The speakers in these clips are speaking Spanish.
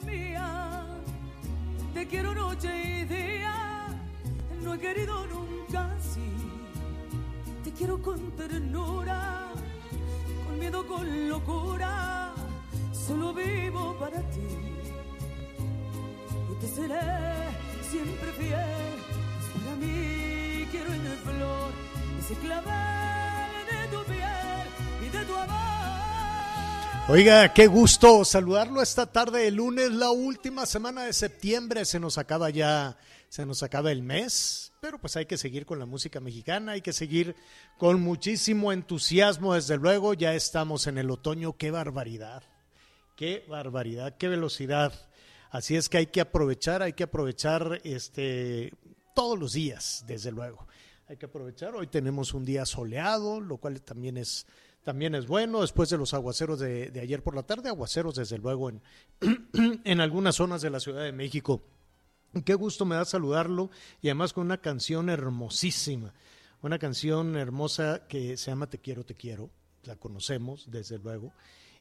Mía. Te quiero noche y día. No he querido nunca así. Te quiero con ternura. Con miedo, con locura. Solo vivo para ti. Y te seré siempre fiel. Para mí quiero en flor. Ese clavel de tu piel y de tu amor. Oiga, qué gusto saludarlo esta tarde de lunes, la última semana de septiembre. Se nos acaba ya, se nos acaba el mes, pero pues hay que seguir con la música mexicana, hay que seguir con muchísimo entusiasmo, desde luego. Ya estamos en el otoño, qué barbaridad, qué barbaridad, qué velocidad. Así es que hay que aprovechar, hay que aprovechar este todos los días, desde luego. Hay que aprovechar. Hoy tenemos un día soleado, lo cual también es también es bueno después de los aguaceros de, de ayer por la tarde, aguaceros desde luego en, en algunas zonas de la Ciudad de México. Qué gusto me da saludarlo y además con una canción hermosísima, una canción hermosa que se llama Te quiero, te quiero, la conocemos desde luego,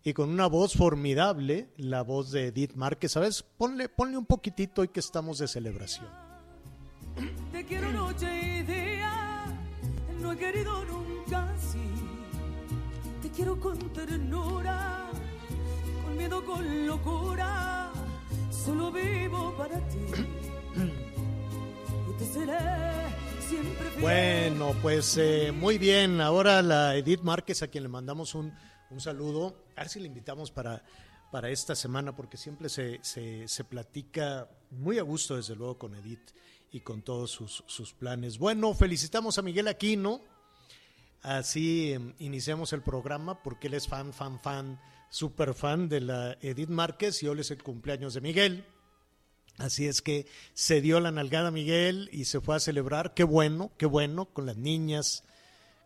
y con una voz formidable, la voz de Edith Márquez, ¿sabes? Ponle, ponle un poquitito hoy que estamos de celebración. Te quiero noche y día, no he querido nunca así. Quiero con ternura, con miedo, con locura. Solo vivo para ti. Y te seré siempre fiel. Bueno, pues eh, muy bien. Ahora la Edith Márquez, a quien le mandamos un, un saludo. A ver si le invitamos para, para esta semana, porque siempre se, se, se platica muy a gusto, desde luego, con Edith y con todos sus, sus planes. Bueno, felicitamos a Miguel Aquino. Así eh, iniciamos el programa, porque él es fan, fan, fan, super fan de la Edith Márquez y hoy es el cumpleaños de Miguel. Así es que se dio la nalgada Miguel y se fue a celebrar. Qué bueno, qué bueno, con las niñas,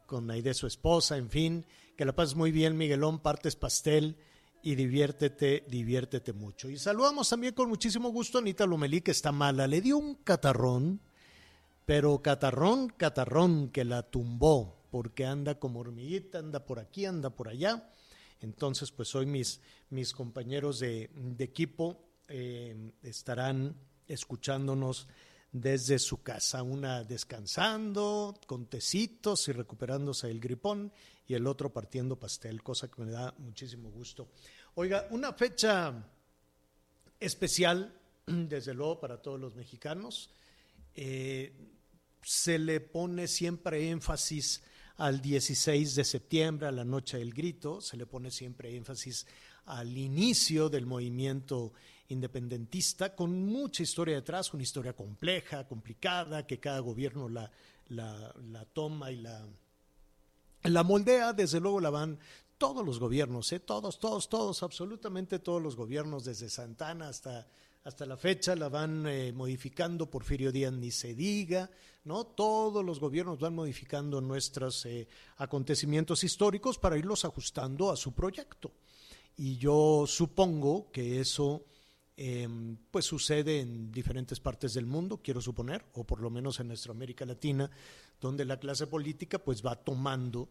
con Aide, su esposa, en fin. Que la pases muy bien, Miguelón, partes pastel y diviértete, diviértete mucho. Y saludamos también con muchísimo gusto a Anita Lomelí, que está mala. Le dio un catarrón, pero catarrón, catarrón, que la tumbó, porque anda como hormiguita, anda por aquí, anda por allá. Entonces, pues hoy mis, mis compañeros de, equipo eh, estarán escuchándonos desde su casa, una descansando, con tecitos y recuperándose el gripón, y el otro partiendo pastel, cosa que me da muchísimo gusto. Oiga, una fecha especial, desde luego, para todos los mexicanos. Eh, se le pone siempre énfasis al 16 de septiembre, a la noche del grito, se le pone siempre énfasis al inicio del movimiento independentista, con mucha historia detrás, una historia compleja, complicada, que cada gobierno la, la, la toma y la, la moldea, desde luego la van todos los gobiernos, ¿eh? todos, todos, todos, absolutamente todos los gobiernos, desde Santana hasta, hasta la fecha, la van eh, modificando, Porfirio Díaz ni se diga, ¿no? Todos los gobiernos van modificando nuestros eh, acontecimientos históricos para irlos ajustando a su proyecto. Y yo supongo que eso eh, pues sucede en diferentes partes del mundo, quiero suponer, o por lo menos en nuestra América Latina, donde la clase política pues va tomando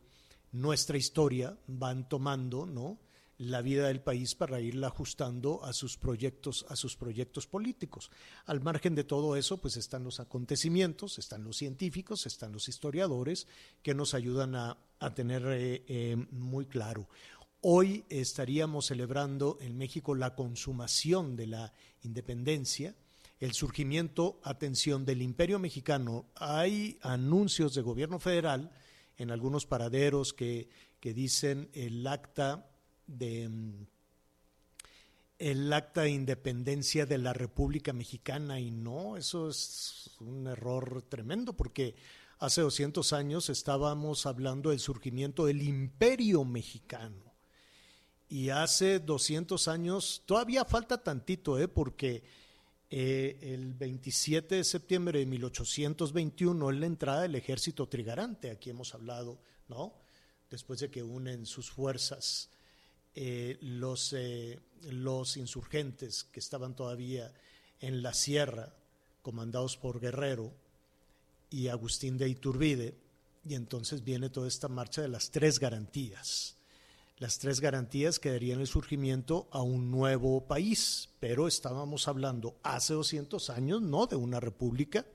nuestra historia, van tomando, ¿no? La vida del país para irla ajustando a sus proyectos, a sus proyectos políticos. Al margen de todo eso, pues están los acontecimientos, están los científicos, están los historiadores que nos ayudan a, a tener eh, eh, muy claro. Hoy estaríamos celebrando en México la consumación de la independencia, el surgimiento, atención, del imperio mexicano. Hay anuncios de gobierno federal en algunos paraderos que, que dicen el acta de, el acta de independencia de la República Mexicana y no, eso es un error tremendo porque hace 200 años estábamos hablando del surgimiento del imperio mexicano y hace 200 años, todavía falta tantito, ¿eh? porque eh, el 27 de septiembre de 1821 es la entrada del ejército trigarante, aquí hemos hablado, ¿no? Después de que unen sus fuerzas eh, los, eh, los insurgentes que estaban todavía en la sierra, comandados por Guerrero y Agustín de Iturbide, y entonces viene toda esta marcha de las tres garantías. Las tres garantías que darían el surgimiento a un nuevo país, pero estábamos hablando hace 200 años no de una república,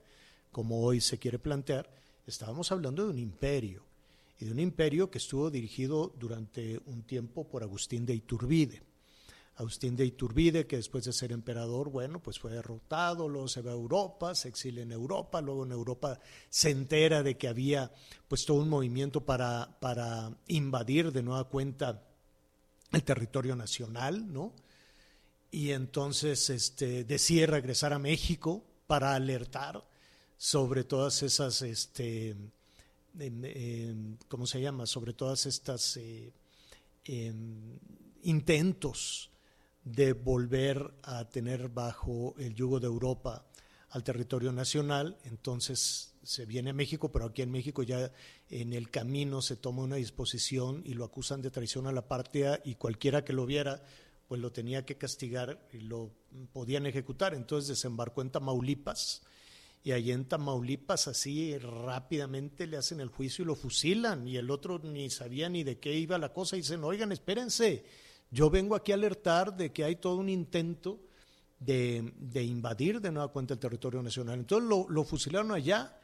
como hoy se quiere plantear, estábamos hablando de un imperio y de un imperio que estuvo dirigido durante un tiempo por Agustín de Iturbide. Agustín de Iturbide, que después de ser emperador, bueno, pues fue derrotado, luego se va a Europa, se exilia en Europa, luego en Europa se entera de que había pues todo un movimiento para, para invadir de nueva cuenta el territorio nacional, ¿no? Y entonces este, decide regresar a México para alertar sobre todas esas este, ¿cómo se llama? Sobre todas estas eh, em, intentos de volver a tener bajo el yugo de Europa al territorio nacional, entonces se viene a México, pero aquí en México ya en el camino se toma una disposición y lo acusan de traición a la patria y cualquiera que lo viera pues lo tenía que castigar y lo podían ejecutar. Entonces desembarcó en Tamaulipas, y allí en Tamaulipas así rápidamente le hacen el juicio y lo fusilan y el otro ni sabía ni de qué iba la cosa y dicen, oigan, espérense, yo vengo aquí a alertar de que hay todo un intento de, invadir de nueva cuenta el territorio nacional. Entonces lo, lo fusilaron allá,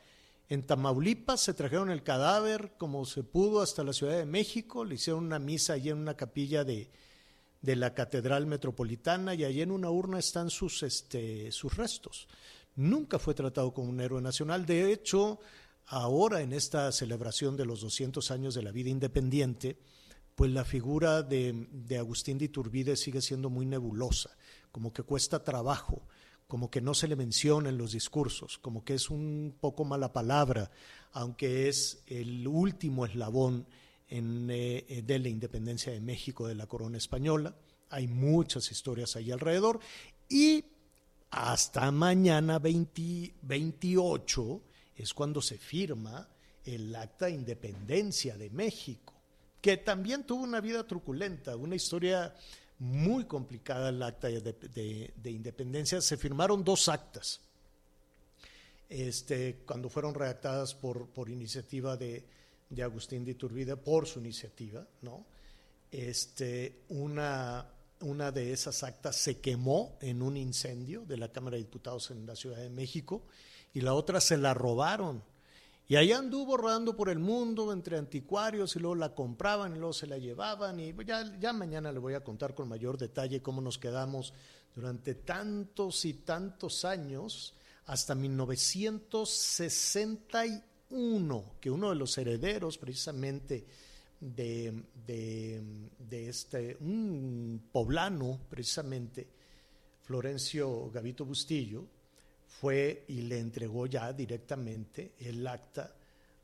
en Tamaulipas, se trajeron el cadáver como se pudo hasta la Ciudad de México, le hicieron una misa allí en una capilla de, de la Catedral Metropolitana y allí en una urna están sus, este, sus restos nunca fue tratado como un héroe nacional. De hecho, ahora en esta celebración de los 200 años de la vida independiente, pues la figura de, Agustín de Iturbide sigue siendo muy nebulosa, como que cuesta trabajo, como que no se le menciona en los discursos, como que es un poco mala palabra, aunque es el último eslabón eh, de la independencia de México de la corona española. Hay muchas historias ahí alrededor y hasta mañana 28 es cuando se firma el acta de independencia de México, que también tuvo una vida truculenta, una historia muy complicada el acta de, independencia. Se firmaron dos actas, este, cuando fueron redactadas por, por iniciativa de, de Agustín de Iturbide, por su iniciativa, ¿no? Este, una una de esas actas se quemó en un incendio de la Cámara de Diputados en la Ciudad de México y la otra se la robaron. Y ahí anduvo rodando por el mundo entre anticuarios y luego la compraban y luego se la llevaban y ya, ya mañana le voy a contar con mayor detalle cómo nos quedamos durante tantos y tantos años hasta 1961, que uno de los herederos precisamente de, de, este, un poblano precisamente, Florencio Gavito Bustillo, fue y le entregó ya directamente el acta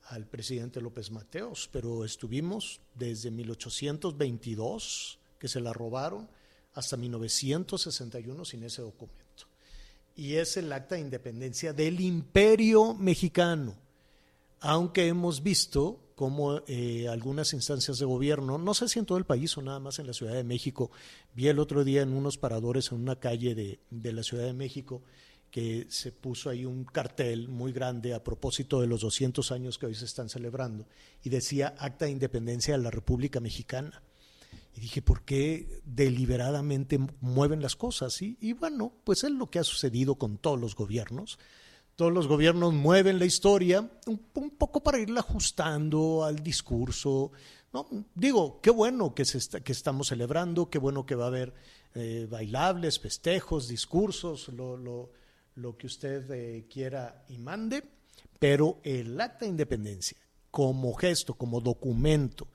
al presidente López Mateos, pero estuvimos desde 1822, que se la robaron, hasta 1961 sin ese documento. Y es el acta de independencia del imperio mexicano, aunque hemos visto como eh, algunas instancias de gobierno, no sé si en todo el país o nada más en la Ciudad de México, vi el otro día en unos paradores en una calle de, de la Ciudad de México que se puso ahí un cartel muy grande a propósito de los 200 años que hoy se están celebrando y decía Acta de Independencia de la República Mexicana. Y dije, ¿por qué deliberadamente mueven las cosas? Y bueno, pues es lo que ha sucedido con todos los gobiernos todos los gobiernos mueven la historia un, poco para irla ajustando al discurso. Digo, qué bueno que, se que estamos celebrando, qué bueno que va a haber eh, bailables, festejos, discursos, lo, lo, lo que usted eh, quiera y mande, pero el acta de independencia como gesto, como documento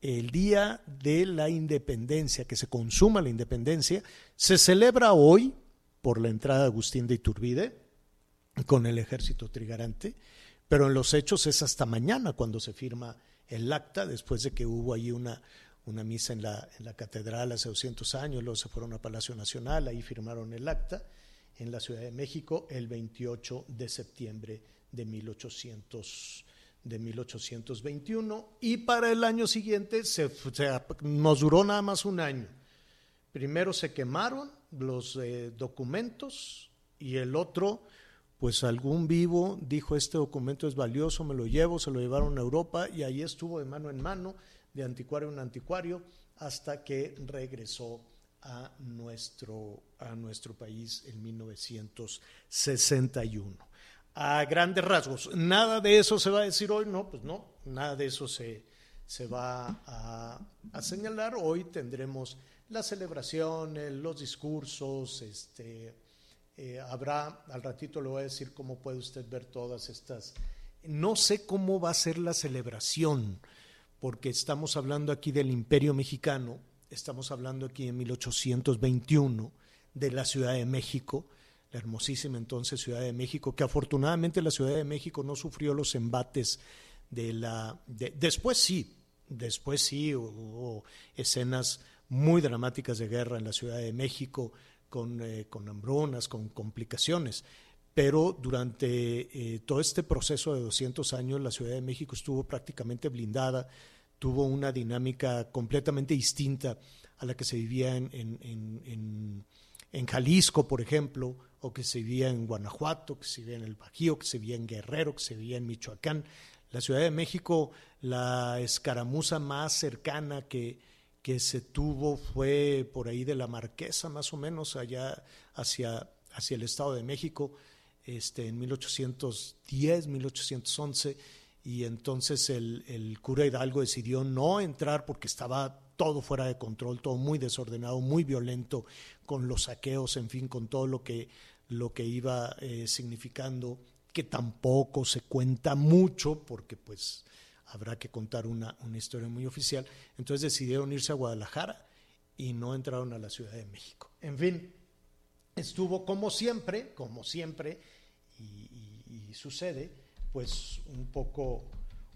el día de la independencia, que se consuma la independencia, se celebra hoy por la entrada de Agustín de Iturbide con el ejército trigarante, pero en los hechos es hasta mañana cuando se firma el acta, después de que hubo ahí una, una misa en la, en la catedral hace 200 años, luego se fueron a Palacio Nacional, ahí firmaron el acta en la Ciudad de México el 28 de septiembre de 1800 de 1821 y para el año siguiente se, se, nos duró nada más un año. Primero se quemaron los eh, documentos y el otro, pues algún vivo dijo este documento es valioso, me lo llevo, se lo llevaron a Europa y ahí estuvo de mano en mano, de anticuario en anticuario, hasta que regresó a nuestro, a nuestro país en 1961 a grandes rasgos. Nada de eso se va a decir hoy, no, pues no, nada de eso se, se va a, a, señalar. Hoy tendremos la celebración, los discursos, este, eh, habrá, al ratito le voy a decir cómo puede usted ver todas estas. No sé cómo va a ser la celebración, porque estamos hablando aquí del Imperio Mexicano, estamos hablando aquí en 1821 de la Ciudad de México la hermosísima entonces Ciudad de México, que afortunadamente la Ciudad de México no sufrió los embates de la... después sí, después sí hubo escenas muy dramáticas de guerra en la Ciudad de México, con, eh, con hambrunas, con complicaciones, pero durante eh, todo este proceso de 200 años la Ciudad de México estuvo prácticamente blindada, tuvo una dinámica completamente distinta a la que se vivía en, en, en Jalisco, por ejemplo, o que se vivía en Guanajuato, que se vivía en el Bajío, que se vivía en Guerrero, que se vivía en Michoacán. La Ciudad de México, la escaramuza más cercana que, que se tuvo fue por ahí de la Marquesa, más o menos, allá hacia, hacia el Estado de México, este, en 1810, 1811, y entonces el, el cura Hidalgo decidió no entrar porque estaba todo fuera de control, todo muy desordenado, muy violento, con los saqueos, en fin, con todo lo que lo que iba eh, significando, que tampoco se cuenta mucho, porque pues habrá que contar una, una historia muy oficial. Entonces decidieron irse a Guadalajara y no entraron a la Ciudad de México. En fin, estuvo como siempre, como siempre, y, sucede, pues un poco,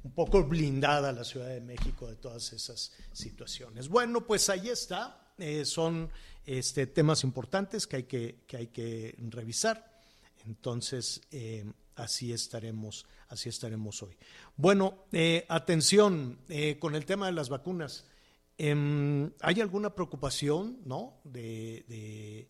un poco blindada la Ciudad de México de todas esas situaciones. Bueno, pues ahí está, eh, son este, temas importantes que hay que, que, hay que revisar. Entonces, eh, así, estaremos, así estaremos hoy. Bueno, eh, atención eh, con el tema de las vacunas. Em, ¿Hay alguna preocupación, no? De,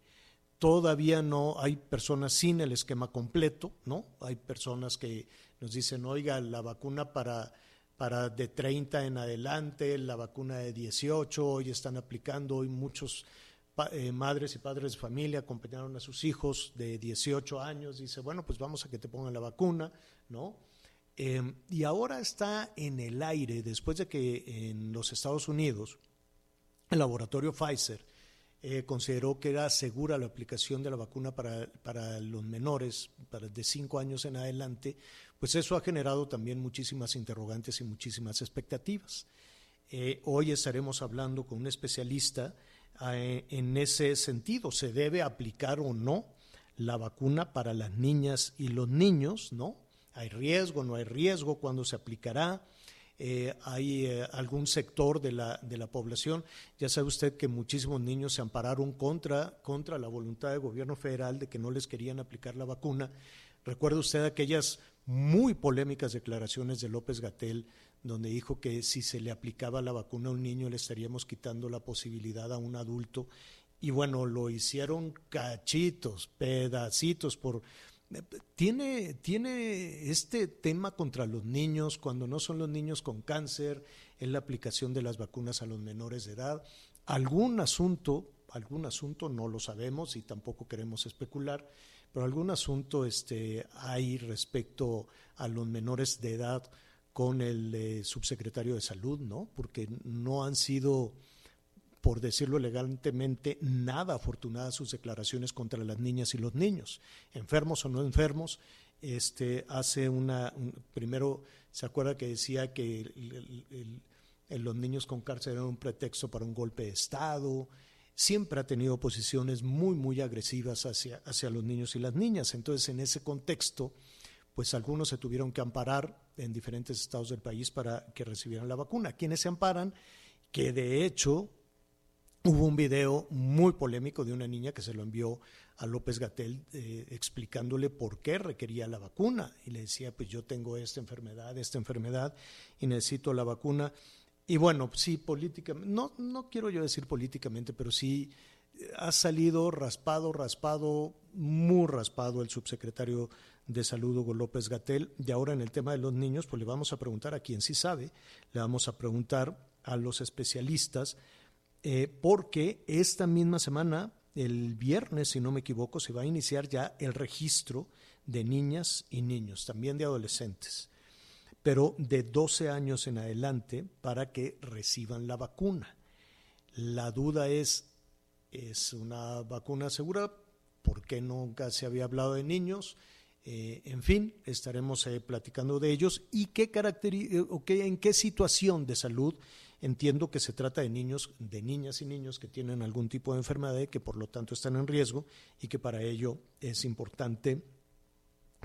todavía no hay personas sin el esquema completo, ¿no? Hay personas que nos dicen, oiga, la vacuna para para de 30 en adelante, la vacuna de 18, hoy están aplicando, hoy muchos eh, madres y padres de familia acompañaron a sus hijos de 18 años, dice, bueno, pues vamos a que te pongan la vacuna, ¿no? Eh, y ahora está en el aire, después de que en los Estados Unidos el laboratorio Pfizer eh, consideró que era segura la aplicación de la vacuna para, para los menores, para de 5 años en adelante, pues eso ha generado también muchísimas interrogantes y muchísimas expectativas. hoy estaremos hablando con un especialista eh, en ese sentido. ¿Se debe aplicar o no la vacuna para las niñas y los niños? ¿No? ¿Hay riesgo, no hay riesgo? ¿Cuándo se aplicará? Eh, hay eh, algún sector de la, de la población. Ya sabe usted que muchísimos niños se ampararon contra, contra la voluntad del gobierno federal de que no les querían aplicar la vacuna. Recuerda usted aquellas muy polémicas declaraciones de López Gatel donde dijo que si se le aplicaba la vacuna a un niño le estaríamos quitando la posibilidad a un adulto. Y bueno, lo hicieron cachitos, pedacitos por... Tiene, tiene este tema contra los niños, cuando no son los niños con cáncer, en la aplicación de las vacunas a los menores de edad. Algún asunto, algún asunto no lo sabemos y tampoco queremos especular, pero algún asunto este, hay respecto a los menores de edad con el eh, subsecretario de Salud, ¿no? Porque no han sido, por decirlo elegantemente, nada afortunadas sus declaraciones contra las niñas y los niños, enfermos o no enfermos. Este hace una, primero se acuerda que decía que los niños con cárcel eran un pretexto para un golpe de Estado, siempre ha tenido posiciones muy, muy agresivas hacia, hacia los niños y las niñas. Entonces, en ese contexto, pues algunos se tuvieron que amparar en diferentes estados del país para que recibieran la vacuna. Quienes se amparan, que de hecho hubo un video muy polémico de una niña que se lo envió a López Gatel eh, explicándole por qué requería la vacuna y le decía, pues yo tengo esta enfermedad, esta enfermedad y necesito la vacuna. Y bueno, sí, políticamente, no, no quiero yo decir políticamente, pero sí eh, ha salido raspado, raspado, muy raspado el subsecretario de Salud Hugo López Gatel. Y ahora en el tema de los niños, pues le vamos a preguntar a quien sí sabe, le vamos a preguntar a los especialistas, eh, porque esta misma semana, el viernes, si no me equivoco, se va a iniciar ya el registro de niñas y niños, también de adolescentes pero de 12 años en adelante para que reciban la vacuna. La duda es, ¿es una vacuna segura? ¿Por qué nunca se había hablado de niños? Eh, en fin, estaremos eh, platicando de ellos y qué eh, en qué situación de salud entiendo que se trata de niños, de niñas y niños que tienen algún tipo de enfermedad y que por lo tanto están en riesgo y que para ello es importante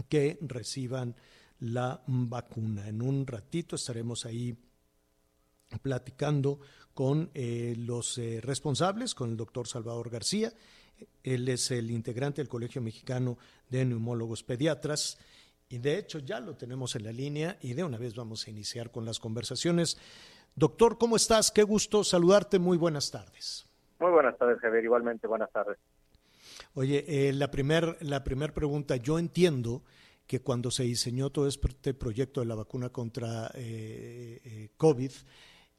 que reciban la vacuna. En un ratito estaremos ahí platicando con los responsables, con el doctor Salvador García. Él es el integrante del Colegio Mexicano de Neumólogos Pediatras. Y de hecho ya lo tenemos en la línea y de una vez vamos a iniciar con las conversaciones. Doctor, ¿cómo estás? Qué gusto saludarte. Muy buenas tardes. Muy buenas tardes, Javier. Igualmente, buenas tardes. Oye, eh, la primera la primer pregunta, yo entiendo que cuando se diseñó todo este proyecto de la vacuna contra eh, eh, COVID,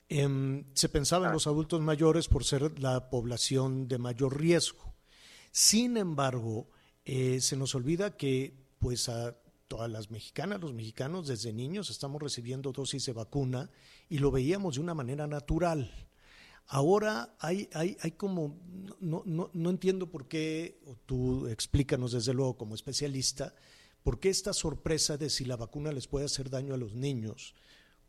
em, se pensaba en ah. los adultos mayores por ser la población de mayor riesgo. Sin embargo, eh, se nos olvida que pues a todas las mexicanas, los mexicanos desde niños estamos recibiendo dosis de vacuna y lo veíamos de una manera natural. Ahora hay, hay, hay como, no, no, no entiendo por qué, tú explícanos desde luego como especialista, ¿Por qué esta sorpresa de si la vacuna les puede hacer daño a los niños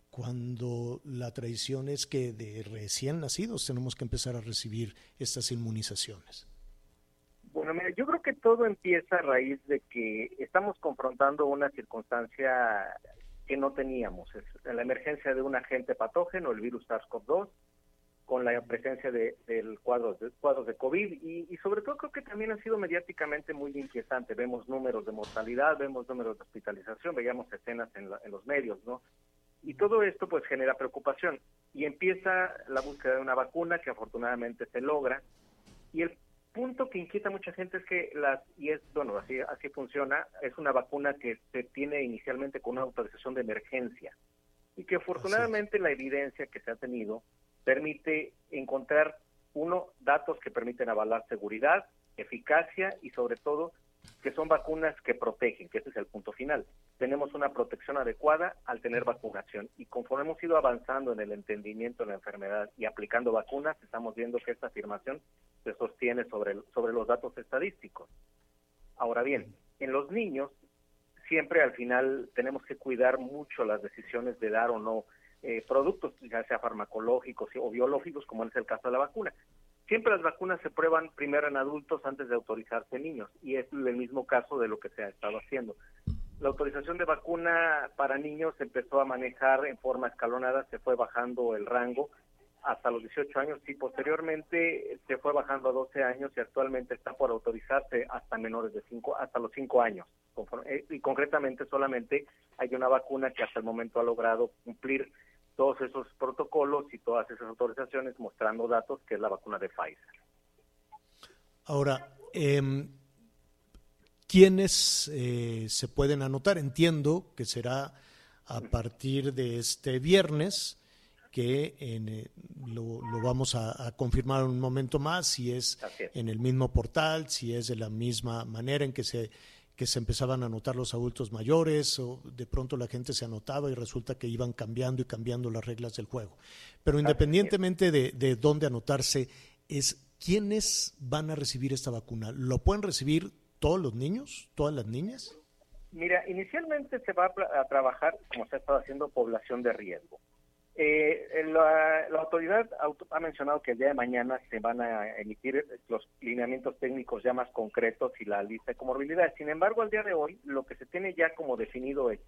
cuando la tradición es que de recién nacidos tenemos que empezar a recibir estas inmunizaciones? Bueno, mira, yo creo que todo empieza a raíz de que estamos confrontando una circunstancia que no teníamos, es la emergencia de un agente patógeno, el virus SARS-CoV-2, con la presencia de, del cuadros de cuadros de COVID y, sobre todo creo que también ha sido mediáticamente muy inquietante. Vemos números de mortalidad, vemos números de hospitalización, veíamos escenas en, en los medios, ¿no? Y todo esto pues genera preocupación y empieza la búsqueda de una vacuna que afortunadamente se logra y el punto que inquieta a mucha gente es que las y es bueno así así funciona es una vacuna que se tiene inicialmente con una autorización de emergencia y que afortunadamente la evidencia que se ha tenido permite encontrar, uno, datos que permiten avalar seguridad, eficacia y sobre todo que son vacunas que protegen, que ese es el punto final. Tenemos una protección adecuada al tener vacunación y conforme hemos ido avanzando en el entendimiento de la enfermedad y aplicando vacunas, estamos viendo que esta afirmación se sostiene sobre, sobre los datos estadísticos. Ahora bien, en los niños siempre al final tenemos que cuidar mucho las decisiones de dar o no eh, productos, ya sea farmacológicos o biológicos, como es el caso de la vacuna. Siempre las vacunas se prueban primero en adultos antes de autorizarse en niños, y es el mismo caso de lo que se ha estado haciendo. La autorización de vacuna para niños se empezó a manejar en forma escalonada, se fue bajando el rango hasta los 18 años y posteriormente se fue bajando a 12 años y actualmente está por autorizarse hasta menores de 5 hasta los 5 años. Eh, y concretamente solamente hay una vacuna que hasta el momento ha logrado cumplir todos esos protocolos y todas esas autorizaciones mostrando datos que es la vacuna de Pfizer. Ahora, eh, ¿quiénes eh, se pueden anotar? Entiendo que será a partir de este viernes que eh, lo, vamos a, confirmar en un momento más, si es, en el mismo portal, si es de la misma manera en que se que se empezaban a anotar los adultos mayores o de pronto la gente se anotaba y resulta que iban cambiando y cambiando las reglas del juego. Pero independientemente de, de dónde anotarse, es quiénes van a recibir esta vacuna. ¿Lo pueden recibir todos los niños, todas las niñas? Mira, inicialmente se va a, trabajar, como se ha estado haciendo, población de riesgo. Eh, la, la, autoridad ha mencionado que el día de mañana se van a emitir los lineamientos técnicos ya más concretos y la lista de comorbilidades. Sin embargo, al día de hoy, lo que se tiene ya como definido es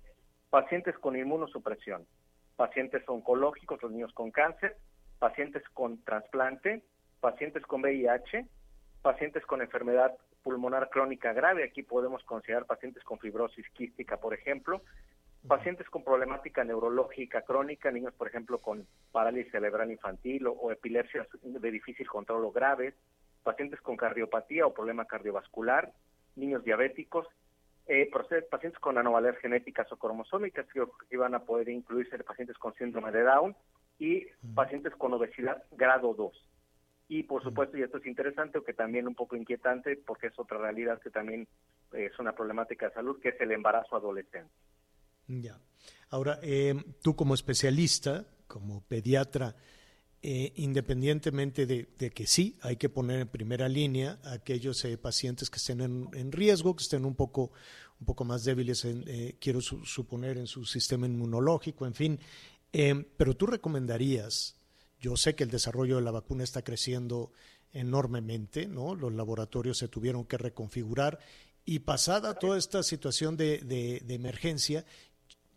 pacientes con inmunosupresión, pacientes oncológicos, los niños con cáncer, pacientes con trasplante, pacientes con VIH, pacientes con enfermedad pulmonar crónica grave, aquí podemos considerar pacientes con fibrosis quística, por ejemplo, pacientes con problemática neurológica crónica, niños, por ejemplo, con parálisis cerebral infantil o, epilepsias de difícil control o graves, pacientes con cardiopatía o problema cardiovascular, niños diabéticos, eh, pacientes con anomalias genéticas o cromosómicas que iban a poder incluirse pacientes con síndrome de Down y pacientes con obesidad grado 2. Y por supuesto, y esto es interesante, que también un poco inquietante, porque es otra realidad que también es una problemática de salud, que es el embarazo adolescente. Ya. Ahora, eh, tú como especialista, como pediatra, eh, independientemente de, que sí, hay que poner en primera línea a aquellos eh, pacientes que estén en, riesgo, que estén un poco, un poco más débiles, en, quiero suponer, en su sistema inmunológico, en fin. pero tú recomendarías, yo sé que el desarrollo de la vacuna está creciendo enormemente, ¿no? Los laboratorios se tuvieron que reconfigurar y pasada toda esta situación de, de emergencia,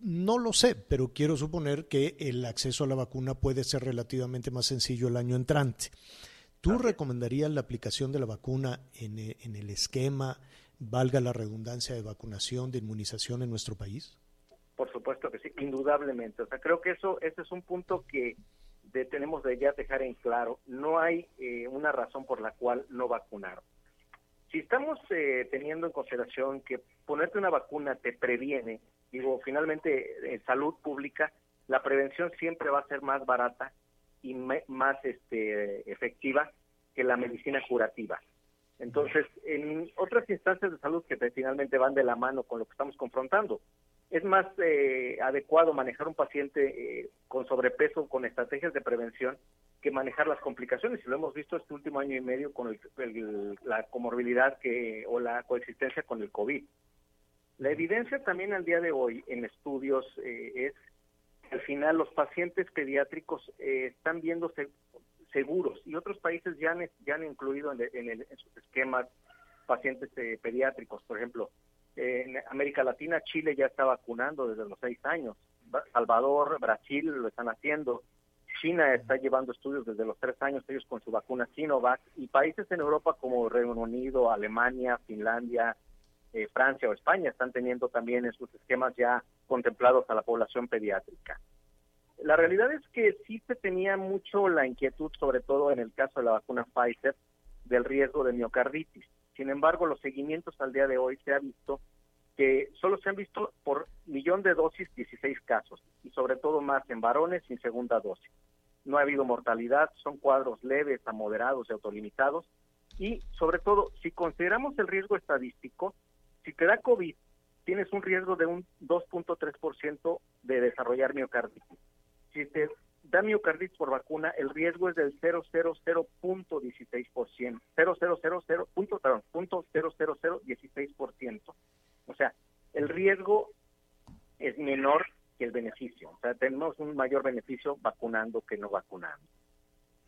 no lo sé, pero quiero suponer que el acceso a la vacuna puede ser relativamente más sencillo el año entrante. ¿Tú recomendarías la aplicación de la vacuna en, eh, en, el esquema, valga la redundancia, de vacunación, de inmunización en nuestro país? Por supuesto que sí, indudablemente. O sea, creo que eso ese es un punto que tenemos de ya dejar en claro. No hay eh, una razón por la cual no vacunar. Si estamos eh, teniendo en consideración que ponerte una vacuna te previene Digo, finalmente en salud pública la prevención siempre va a ser más barata y más este, efectiva que la medicina curativa. Entonces, en otras instancias de salud que finalmente van de la mano con lo que estamos confrontando, es más eh, adecuado manejar un paciente eh, con sobrepeso con estrategias de prevención que manejar las complicaciones. Y lo hemos visto este último año y medio con la comorbilidad que o la coexistencia con el COVID. La evidencia también al día de hoy en estudios eh, es que al final los pacientes pediátricos eh, están viéndose seguros y otros países ya han, incluido en, en, sus esquemas pacientes eh, pediátricos. Por ejemplo, en América Latina, Chile ya está vacunando desde los seis años. Salvador, Brasil lo están haciendo. China está llevando estudios desde los tres años, ellos con su vacuna Sinovac. Y países en Europa como Reino Unido, Alemania, Finlandia, eh, Francia o España están teniendo también en sus esquemas ya contemplados a la población pediátrica. La realidad es que sí se tenía mucho la inquietud, sobre todo en el caso de la vacuna Pfizer, del riesgo de miocarditis. Sin embargo, los seguimientos al día de hoy se ha visto que solo se han visto por millón de dosis 16 casos y sobre todo más en varones sin segunda dosis. No ha habido mortalidad, son cuadros leves a moderados y autolimitados y sobre todo si consideramos el riesgo estadístico, si te da COVID, tienes un riesgo de un 2.3% de desarrollar miocarditis. Si te da miocarditis por vacuna, el riesgo es del 000.16%, 0.000, punto, perdón, punto 00016%. O sea, el riesgo es menor que el beneficio. O sea, tenemos un mayor beneficio vacunando que no vacunando.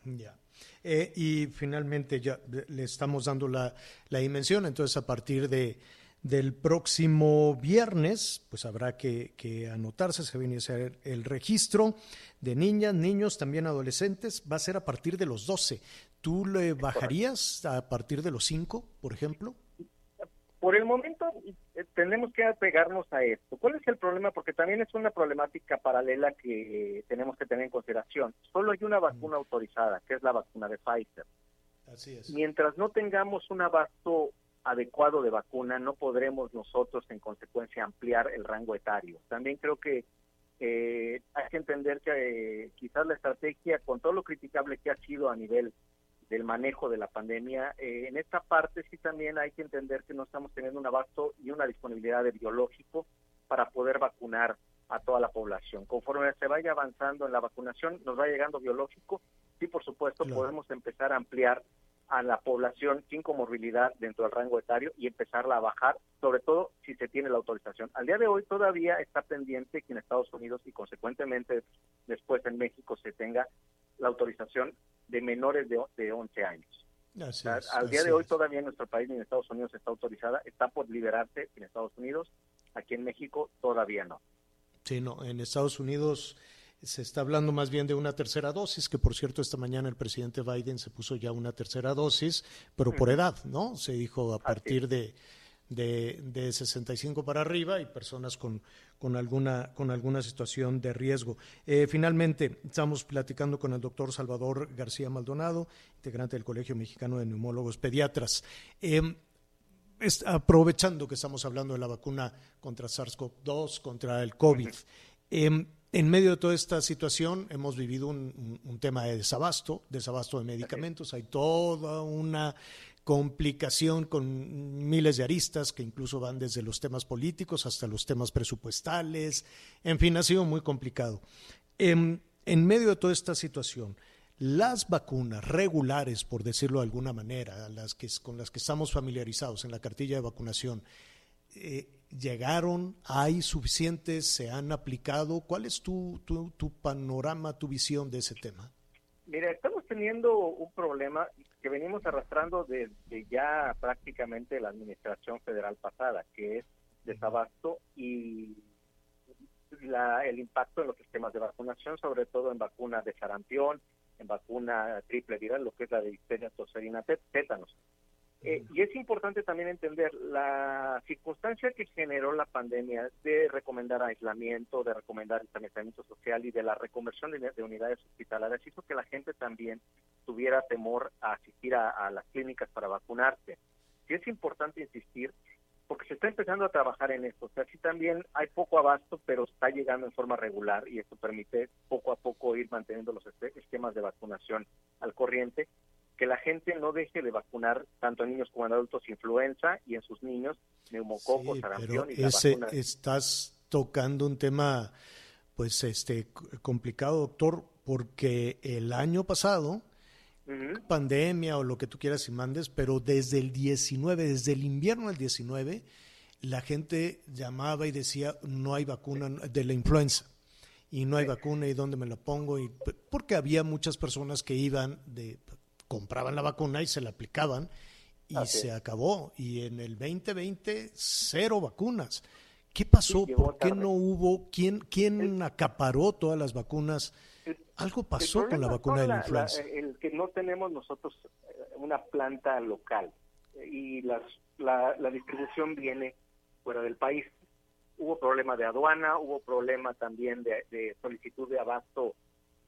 Ya. Eh, y finalmente ya le estamos dando la, la dimensión, entonces a partir de del próximo viernes, pues habrá que, anotarse, se va a iniciar el registro de niñas, niños, también adolescentes, va a ser a partir de los 12. ¿Tú le bajarías a partir de los 5, por ejemplo? Por el momento eh, tenemos que apegarnos a esto. ¿Cuál es el problema? Porque también es una problemática paralela que tenemos que tener en consideración. Solo hay una vacuna autorizada, que es la vacuna de Pfizer. Así es. Mientras no tengamos un abasto adecuado de vacuna, no podremos nosotros en consecuencia ampliar el rango etario. También creo que eh, hay que entender que eh, quizás la estrategia, con todo lo criticable que ha sido a nivel del manejo de la pandemia, eh, en esta parte sí también hay que entender que no estamos teniendo un abasto y una disponibilidad de biológico para poder vacunar a toda la población. Conforme se vaya avanzando en la vacunación, nos va llegando biológico, sí, por supuesto, podemos empezar a ampliar a la población sin comorbilidad dentro del rango etario y empezarla a bajar, sobre todo si se tiene la autorización. Al día de hoy todavía está pendiente que en Estados Unidos y consecuentemente después en México se tenga la autorización de menores de, de 11 años. Así es, al día así de hoy todavía en nuestro país ni en Estados Unidos está autorizada, está por liberarse en Estados Unidos, aquí en México todavía no. Sí, no, en Estados Unidos se está hablando más bien de una tercera dosis, que por cierto esta mañana el presidente Biden se puso ya una tercera dosis, pero por edad, ¿no? Se dijo a partir de, de, de 65 para arriba y personas con, con, alguna, con alguna situación de riesgo. Eh, finalmente, estamos platicando con el doctor Salvador García Maldonado, integrante del Colegio Mexicano de Neumólogos Pediatras. Eh, es- aprovechando que estamos hablando de la vacuna contra SARS-CoV-2, contra el COVID, em, en medio de toda esta situación hemos vivido un, tema de desabasto, desabasto de medicamentos, hay toda una complicación con miles de aristas que incluso van desde los temas políticos hasta los temas presupuestales, en fin, ha sido muy complicado. Em, en medio de toda esta situación, las vacunas regulares, por decirlo de alguna manera, las que, con las que estamos familiarizados en la cartilla de vacunación, eh, llegaron, hay suficientes, se han aplicado. ¿Cuál es tu, tu, tu panorama, tu visión de ese tema? Mira, estamos teniendo un problema que venimos arrastrando desde ya prácticamente la administración federal pasada, que es desabasto y la- el impacto en los sistemas de vacunación, sobre todo en vacunas de sarampión, en vacuna triple viral, lo que es la de difteria, tosferina, té- tétanos. Eh, y es importante también entender la circunstancia que generó la pandemia de recomendar aislamiento, de recomendar distanciamiento social y de la reconversión de, de unidades hospitalarias hizo que la gente también tuviera temor a asistir a, las clínicas para vacunarse. Sí es importante insistir porque se está empezando a trabajar en esto. O sea, sí también hay poco abasto, pero está llegando en forma regular y esto permite poco a poco ir manteniendo los esquemas de vacunación al corriente que la gente no deje de vacunar tanto a niños como a adultos influenza y en sus niños neumococos, Sí, pero sarampión y la ese, vacuna. estás tocando un tema, pues, este, complicado, doctor, porque el año pasado, pandemia o lo que tú quieras y mandes, pero desde el 19, desde el invierno del 19, la gente llamaba y decía, no hay vacuna de la influenza. Y no hay vacuna y dónde me la pongo. Y, porque había muchas personas que iban, de, compraban la vacuna y se la aplicaban y Así se es. acabó. Y en el 2020, cero vacunas. ¿Qué pasó? Sí, ¿Por qué tarde. no hubo? ¿Quién, quién acaparó todas las vacunas? El- Algo pasó con la vacuna de la la- influenza. la- el que no tenemos nosotros eh, una planta local eh, y las, la, la distribución viene fuera del país. Hubo problema de aduana, hubo problema también de, de solicitud de abasto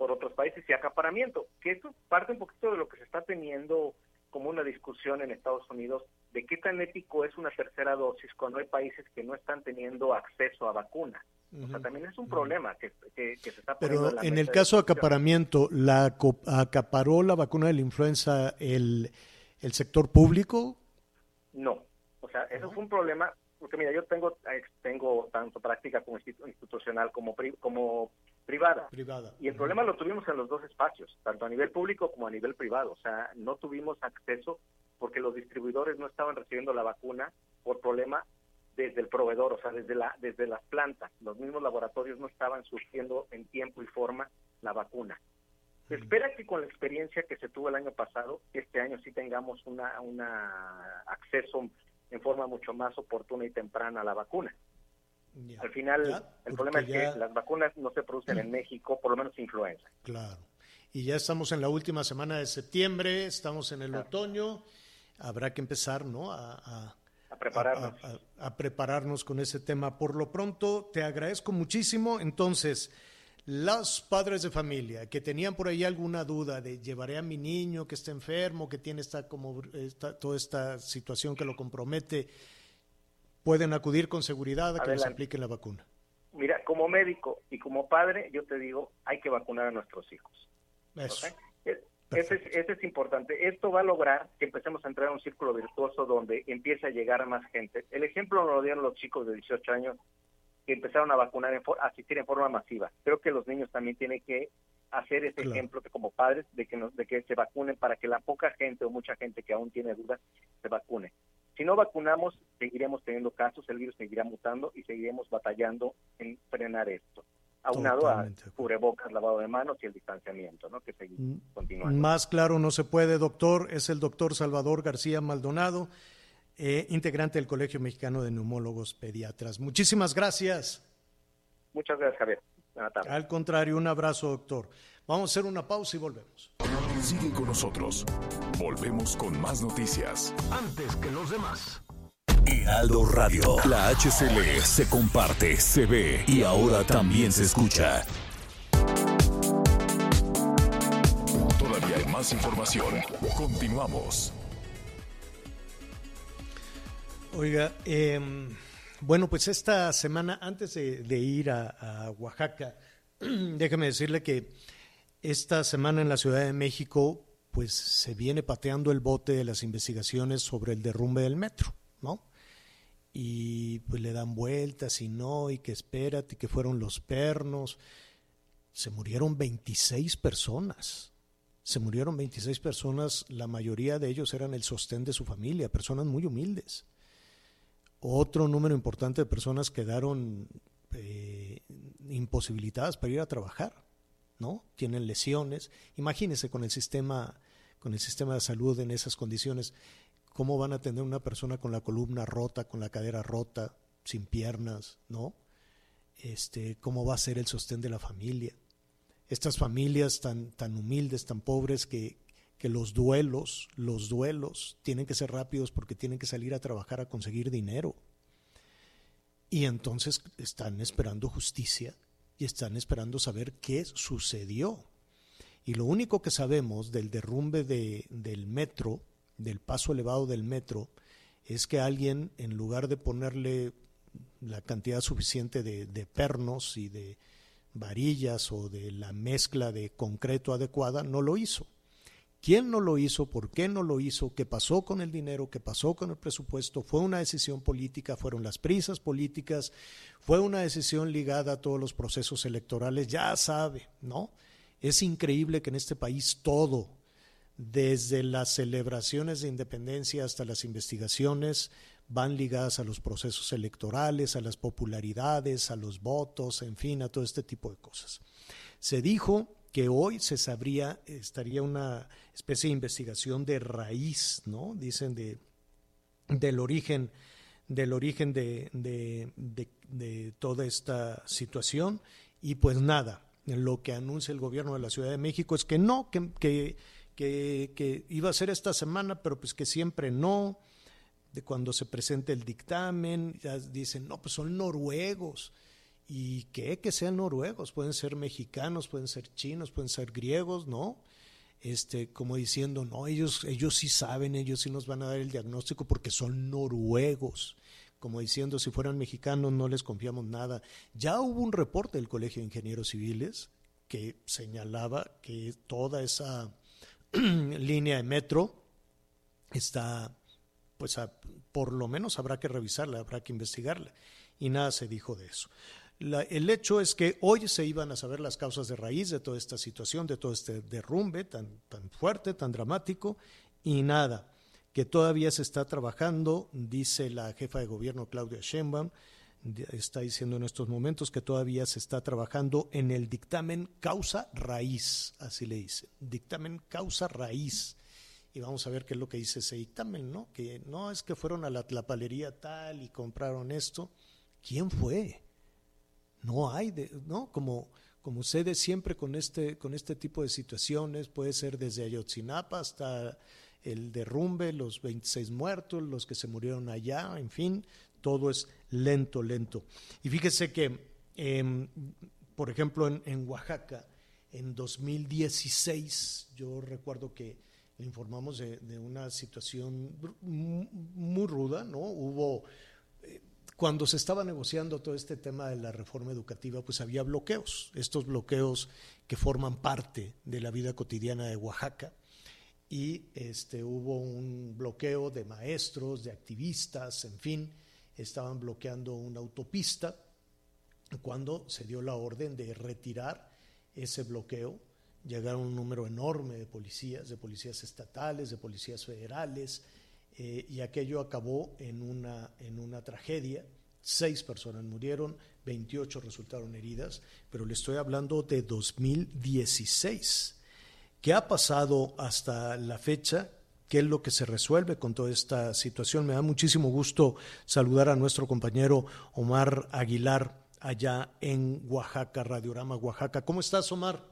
por otros países y acaparamiento, que eso parte un poquito de lo que se está teniendo como una discusión en Estados Unidos de qué tan ético es una tercera dosis cuando hay países que no están teniendo acceso a vacuna. O sea, también es un problema que, que- que se está poniendo Pero la en el caso de acaparamiento, ¿la acaparó la vacuna de la influenza el, el sector público? No, o sea, eso fue un problema, porque mira, yo tengo eh, tengo tanto práctica como institu- institucional como como privada. Privada. Y el problema lo tuvimos en los dos espacios, tanto a nivel público como a nivel privado. O sea, no tuvimos acceso porque los distribuidores no estaban recibiendo la vacuna por problema desde el proveedor, o sea, desde la desde las plantas. Los mismos laboratorios no estaban surgiendo en tiempo y forma la vacuna. Se espera que con la experiencia que se tuvo el año pasado, este año sí tengamos una, una acceso en forma mucho más oportuna y temprana a la vacuna. Ya. Al final, Ya, el problema es ya- que las vacunas no se producen en México, por lo menos influenza. Claro. Y ya estamos en la última semana de septiembre, estamos en el Claro. otoño, habrá que empezar, ¿no? A, a- A prepararnos. a prepararnos con ese tema. Por lo pronto, te agradezco muchísimo. Entonces, los padres de familia que tenían por ahí alguna duda de llevaré a mi niño que está enfermo, que tiene esta como esta, toda esta situación que lo compromete, pueden acudir con seguridad a que les apliquen la vacuna. Mira, como médico y como padre, yo te digo, hay que vacunar a nuestros hijos. Eso. E- Ese es, ese es importante. Esto va a lograr que empecemos a entrar en un círculo virtuoso donde empiece a llegar a más gente. El ejemplo lo dieron los chicos de 18 años que empezaron a vacunar, en for- a asistir en forma masiva. Creo que los niños también tienen que hacer ese ejemplo que como padres de que nos, de que se vacunen para que la poca gente o mucha gente que aún tiene dudas se vacune. Si no vacunamos, seguiremos teniendo casos, el virus seguirá mutando y seguiremos batallando en frenar esto. Aunado a cubrebocas, lavado de manos y el distanciamiento, ¿no? Que seguimos mm, continuando. Más claro no se puede, doctor. Es el doctor Salvador García Maldonado, eh, integrante del Colegio Mexicano de Neumólogos Pediatras. Muchísimas gracias. Muchas gracias, Javier. Al contrario, un abrazo, doctor. Vamos a hacer una pausa y volvemos. Sigue con nosotros. Volvemos con más noticias. Antes que los demás. Heraldo Radio. La HCL se comparte, se ve y ahora también se escucha. Todavía hay más información. Continuamos. Oiga, eh, bueno, pues esta semana, antes de, ir a, Oaxaca, déjeme decirle que esta semana en la Ciudad de México, pues se viene pateando el bote de las investigaciones sobre el derrumbe del metro, ¿no? Y pues le dan vueltas y no, y que espérate, que fueron los pernos. Se murieron 26 personas. Se murieron 26 personas, la mayoría de ellos eran el sostén de su familia, personas muy humildes. Otro número importante de personas quedaron eh, imposibilitadas para ir a trabajar, ¿no? Tienen lesiones. Imagínense con el sistema, con el sistema de salud en esas condiciones, cómo van a tener una persona con la columna rota, con la cadera rota, sin piernas, ¿no? Este, cómo va a ser el sostén de la familia. Estas familias tan, tan humildes, tan pobres que, que los duelos, los duelos tienen que ser rápidos porque tienen que salir a trabajar a conseguir dinero. Y entonces están esperando justicia están esperando saber qué sucedió. Y lo único que sabemos del derrumbe de, del metro, del paso elevado del metro, es que alguien, en lugar de ponerle la cantidad suficiente de pernos y de varillas o de la mezcla de concreto adecuada, no lo hizo quién no lo hizo, por qué no lo hizo, qué pasó con el dinero, qué pasó con el presupuesto, fue una decisión política, fueron las prisas políticas, fue una decisión ligada a todos los procesos electorales, ya sabe, ¿no? Es increíble que en este país todo, desde las celebraciones de independencia hasta las investigaciones, van ligadas a los procesos electorales, a las popularidades, a los votos, en fin, a todo este tipo de cosas. Se dijo que hoy se sabría, estaría una especie de investigación de raíz, ¿no? Dicen de, del origen, del origen de, de, toda esta situación. Y pues nada, lo que anuncia el gobierno de la Ciudad de México es que no, que, que, que, que iba a ser esta semana, pero pues que siempre no. De cuando se presente el dictamen, ya dicen, no, pues son noruegos y que, que sean noruegos, pueden ser mexicanos, pueden ser chinos, pueden ser griegos, ¿no? Este, como diciendo, no, ellos, ellos sí saben, ellos sí nos van a dar el diagnóstico porque son noruegos. Como diciendo, si fueran mexicanos no les confiamos nada. Ya hubo un reporte del Colegio de Ingenieros Civiles que señalaba que toda esa línea de metro está, pues por lo menos habrá que revisarla, habrá que investigarla. Y nada se dijo de eso el hecho es que hoy se iban a saber las causas de raíz de toda esta situación, de todo este derrumbe tan, tan fuerte, tan dramático, y nada, que todavía se está trabajando, dice la jefa de gobierno Claudia Sheinbaum, está diciendo en estos momentos que todavía se está trabajando en el dictamen causa raíz, así le dice, dictamen causa raíz. Y vamos a ver qué es lo que dice ese dictamen, ¿no? Que no es que fueron a la, la palería tal y compraron esto. ¿Quién fue? No hay, de, ¿no? Como, como sucede siempre con este, con este tipo de situaciones, puede ser desde Ayotzinapa hasta el derrumbe, los 26 muertos, los que se murieron allá, en fin, todo es lento, lento. Y fíjese que, em, por ejemplo, en, en, Oaxaca, en 2016, yo recuerdo que le informamos de, de una situación muy ruda, ¿no? Hubo cuando se estaba negociando todo este tema de la reforma educativa, pues había bloqueos, estos bloqueos que forman parte de la vida cotidiana de Oaxaca. Y este, hubo un bloqueo de maestros, de activistas, en fin, estaban bloqueando una autopista cuando se dio la orden de retirar ese bloqueo llegaron un número enorme de policías, de policías estatales, de policías federales, eh, y aquello acabó en una, en una tragedia. Seis personas murieron, 28 resultaron heridas, pero le estoy hablando de 2016. ¿Qué ha pasado hasta la fecha? ¿Qué es lo que se resuelve con toda esta situación? Me da muchísimo gusto saludar a nuestro compañero Omar Aguilar allá en Oaxaca, Radiorama Oaxaca. ¿Cómo estás, Omar?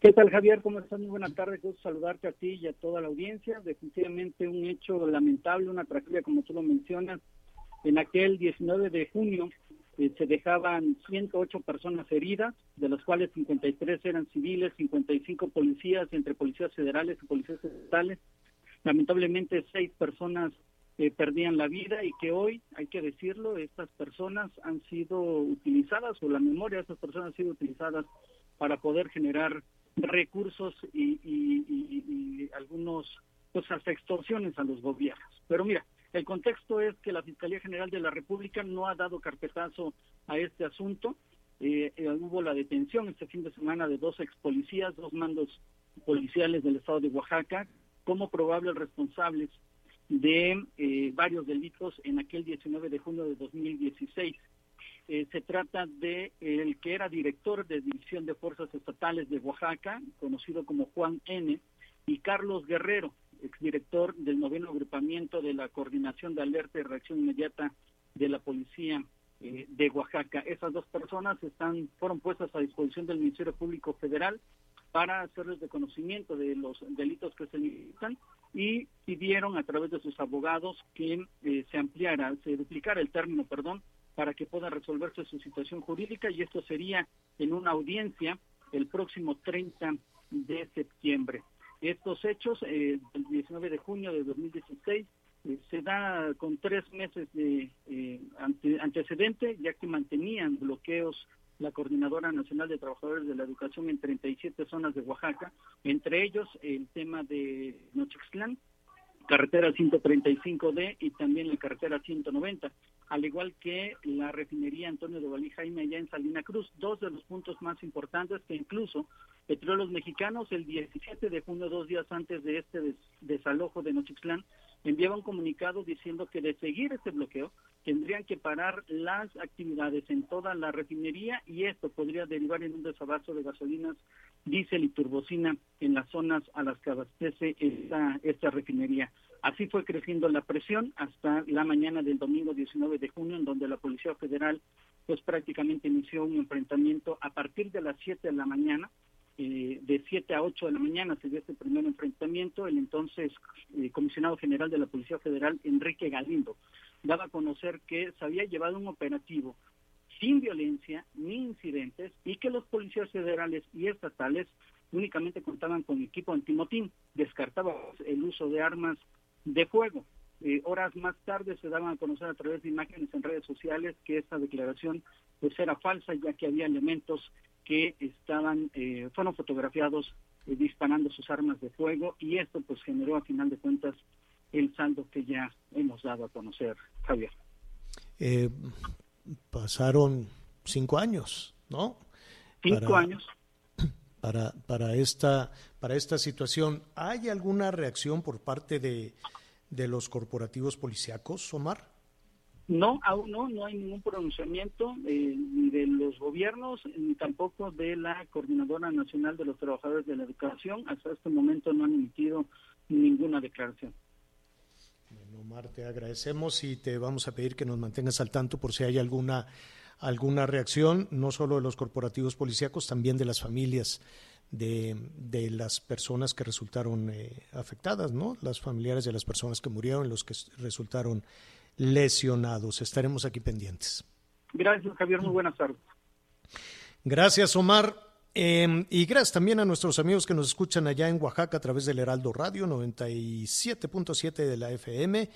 ¿Qué tal, Javier? ¿Cómo estás? Muy buenas tardes. Gusto saludarte a ti y a toda la audiencia. Definitivamente un hecho lamentable, una tragedia, como tú lo mencionas. En aquel 19 de junio eh, se dejaban 108 personas heridas, de las cuales 53 eran civiles, 55 policías, entre policías federales y policías estatales. Lamentablemente, seis personas eh, perdían la vida y que hoy, hay que decirlo, estas personas han sido utilizadas, o la memoria de estas personas ha sido utilizadas para poder generar recursos y, y, algunos pues extorsiones a los gobiernos. Pero mira, el contexto es que la Fiscalía General de la República no ha dado carpetazo a este asunto. Eh, eh, hubo la detención este fin de semana de dos ex policías, dos mandos policiales del estado de Oaxaca, como probables responsables de eh, varios delitos en aquel 19 de junio de 2016. Eh, se trata de el que era director de División de Fuerzas Estatales de Oaxaca, conocido como Juan N., y Carlos Guerrero, exdirector del noveno agrupamiento de la Coordinación de Alerta y Reacción Inmediata de la Policía eh, de Oaxaca. Esas dos personas están fueron puestas a disposición del Ministerio Público Federal para hacerles de conocimiento de los delitos que se limitan y pidieron a través de sus abogados que eh, se ampliara, se duplicara el término, perdón, para que pueda resolverse su situación jurídica y esto sería en una audiencia el próximo 30 de septiembre. Estos hechos, eh, el 19 de junio de 2016, eh, se da con tres meses de eh, antecedente, ya que mantenían bloqueos la Coordinadora Nacional de Trabajadores de la Educación en 37 zonas de Oaxaca, entre ellos el tema de Nochixtlán, carretera 135D y también la carretera 190 al igual que la refinería Antonio de Valí Jaime allá en Salina Cruz, dos de los puntos más importantes que incluso Petróleos Mexicanos el 17 de junio, dos días antes de este desalojo de Nochixtlán, enviaba un comunicado diciendo que de seguir este bloqueo tendrían que parar las actividades en toda la refinería y esto podría derivar en un desabasto de gasolinas, diésel y turbocina en las zonas a las que abastece esta, esta refinería. Así fue creciendo la presión hasta la mañana del domingo 19 de junio, en donde la Policía Federal pues prácticamente inició un enfrentamiento a partir de las 7 de la mañana, eh, de 7 a 8 de la mañana se dio este primer enfrentamiento, el entonces eh, comisionado general de la Policía Federal, Enrique Galindo, daba a conocer que se había llevado un operativo sin violencia ni incidentes y que los policías federales y estatales únicamente contaban con equipo antimotín, descartaba el uso de armas de fuego. Eh, horas más tarde se daban a conocer a través de imágenes en redes sociales que esta declaración pues era falsa ya que había elementos que estaban eh, fueron fotografiados eh, disparando sus armas de fuego y esto pues generó a final de cuentas el saldo que ya hemos dado a conocer Javier. Pasaron cinco años no cinco años. para para esta para esta situación. Hay alguna reacción por parte de de los corporativos policíacos, Omar? No, aún no, no hay ningún pronunciamiento eh, ni de los gobiernos ni tampoco de la Coordinadora Nacional de los Trabajadores de la Educación. Hasta este momento no han emitido ninguna declaración. Bueno, Omar, te agradecemos y te vamos a pedir que nos mantengas al tanto por si hay alguna alguna reacción, no solo de los corporativos policíacos, también de las familias de, de las personas que resultaron eh, afectadas, ¿no? Las familiares de las personas que murieron, los que resultaron lesionados. Estaremos aquí pendientes. Gracias, Javier. Muy buenas tardes. Gracias, Omar. Em, y gracias también a nuestros amigos que nos escuchan allá en Oaxaca a través del Heraldo Radio 97.7 de la FM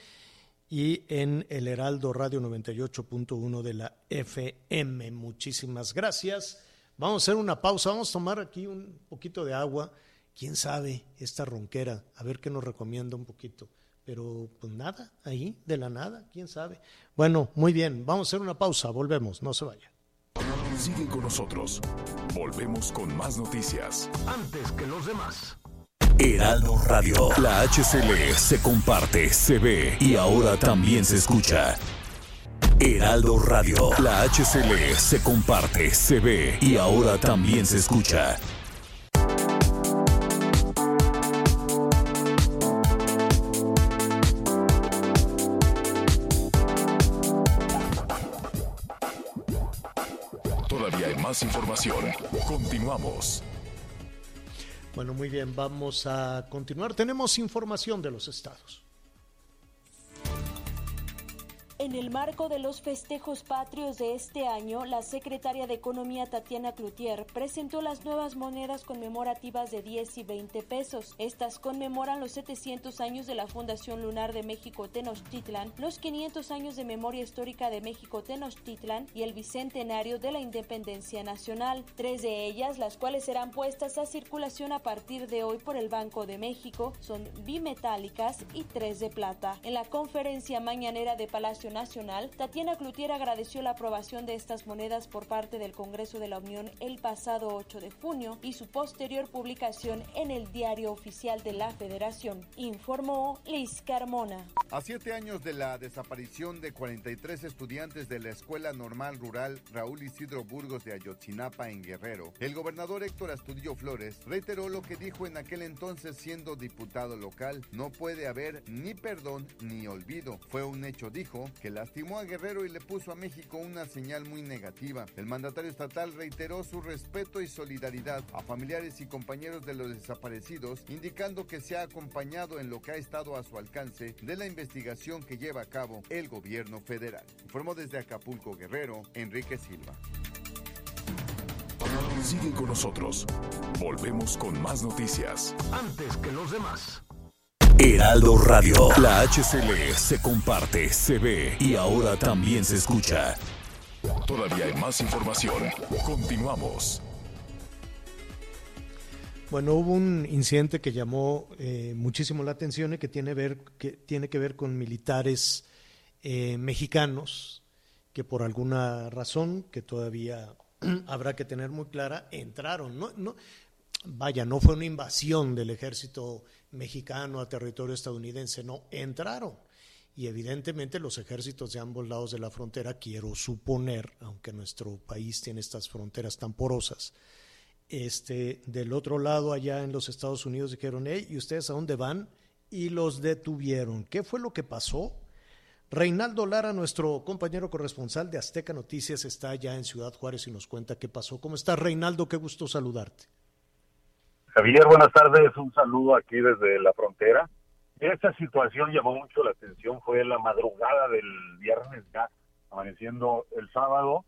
y en el Heraldo Radio 98.1 de la FM. Muchísimas gracias. Vamos a hacer una pausa, vamos a tomar aquí un poquito de agua. ¿Quién sabe esta ronquera? A ver qué nos recomienda un poquito. Pero pues nada, ahí, de la nada, quién sabe. Bueno, muy bien, vamos a hacer una pausa, volvemos, no se vaya. Sigue con nosotros. Volvemos con más noticias. Antes que los demás. Heraldo Radio. La HCL se comparte, se ve y ahora también se escucha. Heraldo Radio. La HCL se comparte, se ve y ahora también se escucha. Todavía hay más información. Continuamos. Bueno, muy bien, vamos a continuar. Tenemos información de los estados. En el marco de los festejos patrios de este año, la secretaria de Economía Tatiana Cloutier presentó las nuevas monedas conmemorativas de 10 y 20 pesos. Estas conmemoran los 700 años de la Fundación Lunar de México Tenochtitlan, los 500 años de memoria histórica de México Tenochtitlan y el bicentenario de la Independencia Nacional. Tres de ellas, las cuales serán puestas a circulación a partir de hoy por el Banco de México, son bimetálicas y tres de plata. En la conferencia mañanera de Palacio Nacional, Tatiana Cloutier agradeció la aprobación de estas monedas por parte del Congreso de la Unión el pasado 8 de junio y su posterior publicación en el Diario Oficial de la Federación, informó Liz Carmona. A siete años de la desaparición de 43 estudiantes de la Escuela Normal Rural Raúl Isidro Burgos de Ayotzinapa en Guerrero, el gobernador Héctor Astudillo Flores reiteró lo que dijo en aquel entonces siendo diputado local, no puede haber ni perdón ni olvido. Fue un hecho, dijo, que lastimó a Guerrero y le puso a México una señal muy negativa. El mandatario estatal reiteró su respeto y solidaridad a familiares y compañeros de los desaparecidos, indicando que se ha acompañado en lo que ha estado a su alcance de la investigación que lleva a cabo el gobierno federal. Informó desde Acapulco Guerrero, Enrique Silva. Sigue con nosotros. Volvemos con más noticias. Antes que los demás. Heraldo Radio. La HCL se comparte, se ve y ahora también se escucha. Todavía hay más información. Continuamos. Bueno, hubo un incidente que llamó eh, muchísimo la atención y que tiene, ver, que tiene que ver con militares eh, mexicanos que por alguna razón que todavía habrá que tener muy clara, entraron. No, no, vaya, no fue una invasión del ejército mexicano a territorio estadounidense, no, entraron. Y evidentemente los ejércitos de ambos lados de la frontera, quiero suponer, aunque nuestro país tiene estas fronteras tan porosas, este, del otro lado allá en los Estados Unidos dijeron, hey, ¿y ustedes a dónde van? Y los detuvieron. ¿Qué fue lo que pasó? Reinaldo Lara, nuestro compañero corresponsal de Azteca Noticias, está allá en Ciudad Juárez y nos cuenta qué pasó. ¿Cómo estás, Reinaldo? Qué gusto saludarte. Javier, buenas tardes. Un saludo aquí desde la frontera. Esta situación llamó mucho la atención. Fue la madrugada del viernes ya, amaneciendo el sábado.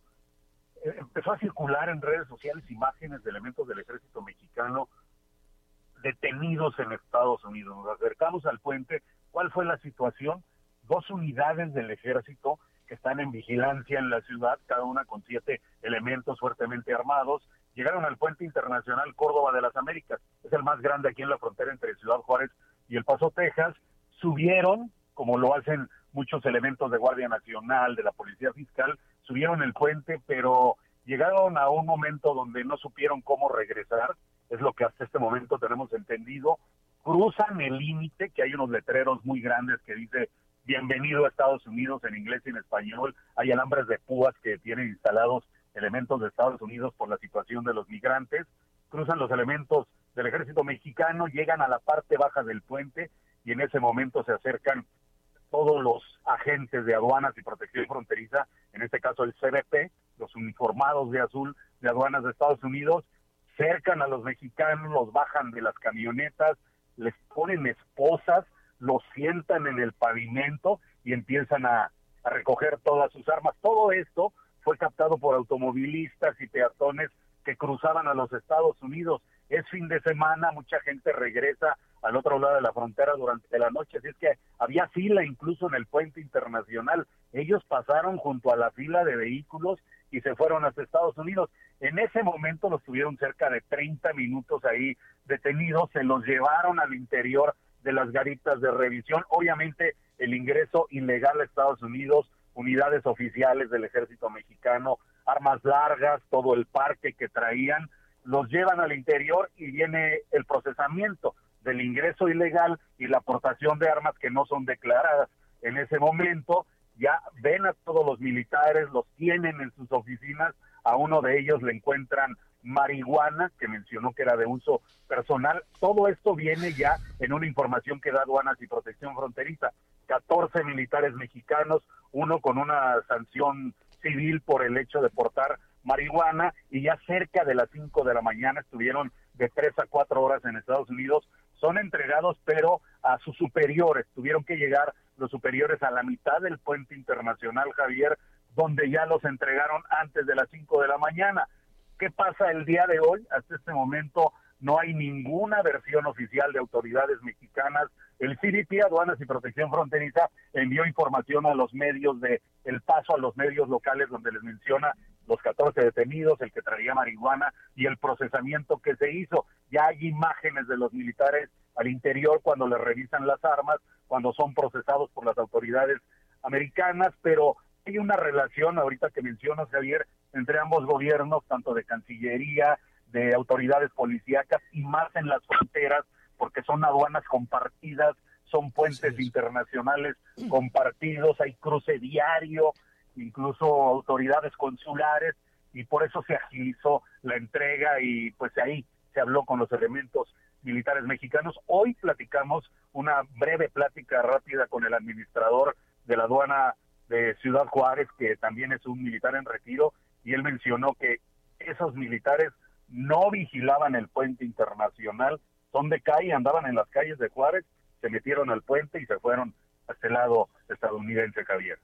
Eh, empezó a circular en redes sociales imágenes de elementos del ejército mexicano detenidos en Estados Unidos. Nos acercamos al puente. ¿Cuál fue la situación? Dos unidades del ejército que están en vigilancia en la ciudad, cada una con siete elementos fuertemente armados, llegaron al puente internacional Córdoba de las Américas, es el más grande aquí en la frontera entre Ciudad Juárez y El Paso, Texas, subieron, como lo hacen muchos elementos de Guardia Nacional, de la Policía Fiscal, subieron el puente, pero llegaron a un momento donde no supieron cómo regresar, es lo que hasta este momento tenemos entendido, cruzan el límite, que hay unos letreros muy grandes que dice bienvenido a Estados Unidos en inglés y en español, hay alambres de púas que tienen instalados elementos de Estados Unidos por la situación de los migrantes, cruzan los elementos del ejército mexicano, llegan a la parte baja del puente y en ese momento se acercan todos los agentes de aduanas y protección fronteriza, en este caso el CBP, los uniformados de azul de aduanas de Estados Unidos, cercan a los mexicanos, los bajan de las camionetas, les ponen esposas, los sientan en el pavimento y empiezan a, a recoger todas sus armas. Todo esto fue captado por automovilistas y peatones que cruzaban a los Estados Unidos. Es fin de semana, mucha gente regresa al otro lado de la frontera durante la noche, así es que había fila incluso en el puente internacional. Ellos pasaron junto a la fila de vehículos y se fueron hasta Estados Unidos. En ese momento los tuvieron cerca de 30 minutos ahí detenidos, se los llevaron al interior de las garitas de revisión. Obviamente el ingreso ilegal a Estados Unidos unidades oficiales del ejército mexicano armas largas, todo el parque que traían, los llevan al interior y viene el procesamiento del ingreso ilegal y la aportación de armas que no son declaradas. En ese momento ya ven a todos los militares, los tienen en sus oficinas, a uno de ellos le encuentran marihuana, que mencionó que era de uso personal. Todo esto viene ya en una información que da aduanas y protección fronteriza. 14 militares mexicanos, uno con una sanción civil por el hecho de portar marihuana y ya cerca de las 5 de la mañana estuvieron de 3 a 4 horas en Estados Unidos. Son entregados, pero a sus superiores. Tuvieron que llegar los superiores a la mitad del puente internacional, Javier, donde ya los entregaron antes de las 5 de la mañana. ¿Qué pasa el día de hoy? Hasta este momento no hay ninguna versión oficial de autoridades mexicanas. El CDP, Aduanas y Protección Fronteriza, envió información a los medios de El Paso, a los medios locales donde les menciona los 14 detenidos, el que traía marihuana y el procesamiento que se hizo. Ya hay imágenes de los militares al interior cuando les revisan las armas, cuando son procesados por las autoridades americanas, pero hay una relación, ahorita que mencionas, Javier, entre ambos gobiernos, tanto de Cancillería, de autoridades policíacas y más en las fronteras, porque son aduanas compartidas, son puentes internacionales compartidos, hay cruce diario, incluso autoridades consulares, y por eso se agilizó la entrega y pues ahí se habló con los elementos militares mexicanos. Hoy platicamos una breve plática rápida con el administrador de la aduana de Ciudad Juárez, que también es un militar en retiro, y él mencionó que esos militares no vigilaban el puente internacional, son de calle, andaban en las calles de Juárez, se metieron al puente y se fueron a este lado estadounidense, Javier.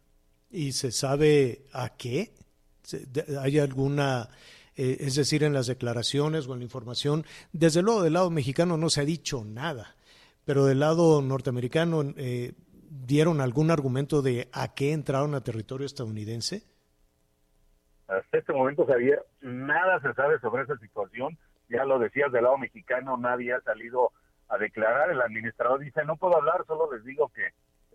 ¿Y se sabe a qué? ¿Hay alguna, eh, es decir, en las declaraciones o en la información? Desde luego del lado mexicano no se ha dicho nada, pero del lado norteamericano eh, dieron algún argumento de a qué entraron a territorio estadounidense? Hasta este momento, Javier, nada se sabe sobre esa situación. Ya lo decías del lado mexicano, nadie ha salido a declarar. El administrador dice, no puedo hablar, solo les digo que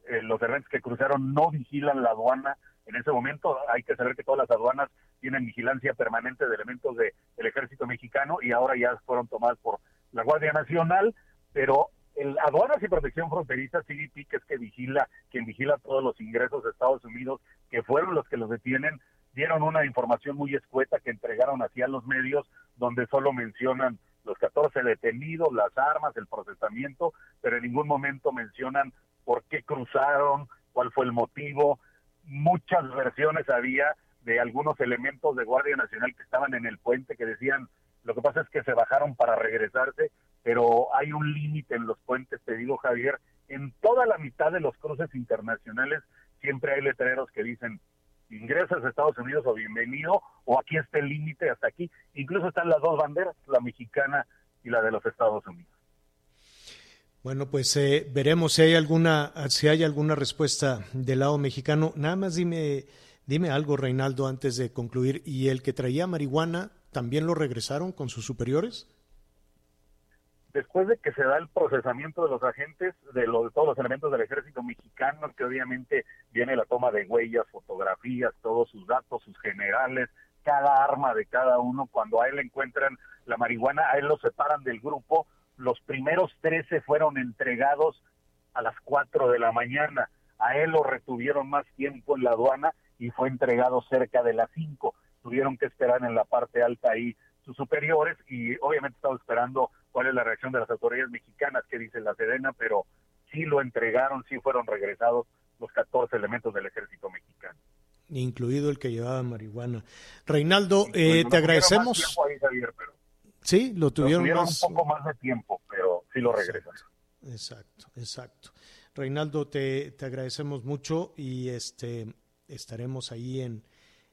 eh, los elementos que cruzaron no vigilan la aduana. En ese momento hay que saber que todas las aduanas tienen vigilancia permanente de elementos del ejército mexicano y ahora ya fueron tomadas por la Guardia Nacional, pero el Aduanas y Protección Fronteriza, CBP, que es que vigila, quien vigila todos los ingresos de Estados Unidos, que fueron los que los detienen, dieron una información muy escueta que entregaron hacia los medios, donde solo mencionan los 14 detenidos, las armas, el procesamiento, pero en ningún momento mencionan por qué cruzaron, cuál fue el motivo. Muchas versiones había de algunos elementos de Guardia Nacional que estaban en el puente que decían, lo que pasa es que se bajaron para regresarse, pero hay un límite en los puentes, te digo Javier, en toda la mitad de los cruces internacionales siempre hay letreros que dicen ingresas a Estados Unidos o bienvenido, o aquí está el límite hasta aquí. Incluso están las dos banderas, la mexicana y la de los Estados Unidos. Bueno, pues eh, veremos si hay alguna si hay alguna respuesta del lado mexicano. Nada más dime dime algo, Reinaldo, antes de concluir. ¿Y el que traía marihuana también lo regresaron con sus superiores? Después de que se da el procesamiento de los agentes, de, de todos los elementos del ejército mexicano, que obviamente viene la toma de huellas, fotografías, todos sus datos, sus generales, cada arma de cada uno, cuando a él encuentran la marihuana, a él lo separan del grupo, los primeros 13 fueron entregados a las 4 de la mañana, a él lo retuvieron más tiempo en la aduana y fue entregado cerca de las 5, tuvieron que esperar en la parte alta ahí sus superiores y obviamente estaba esperando cuál es la reacción de las autoridades mexicanas, que dice la Sedena, pero sí lo entregaron, sí fueron regresados los 14 elementos del ejército mexicano. Incluido el que llevaba marihuana. Reinaldo, eh, te agradecemos. sí, lo tuvieron, un poco más de tiempo, pero sí lo regresan. Exacto, exacto. Reinaldo, te, te agradecemos mucho y este estaremos ahí en,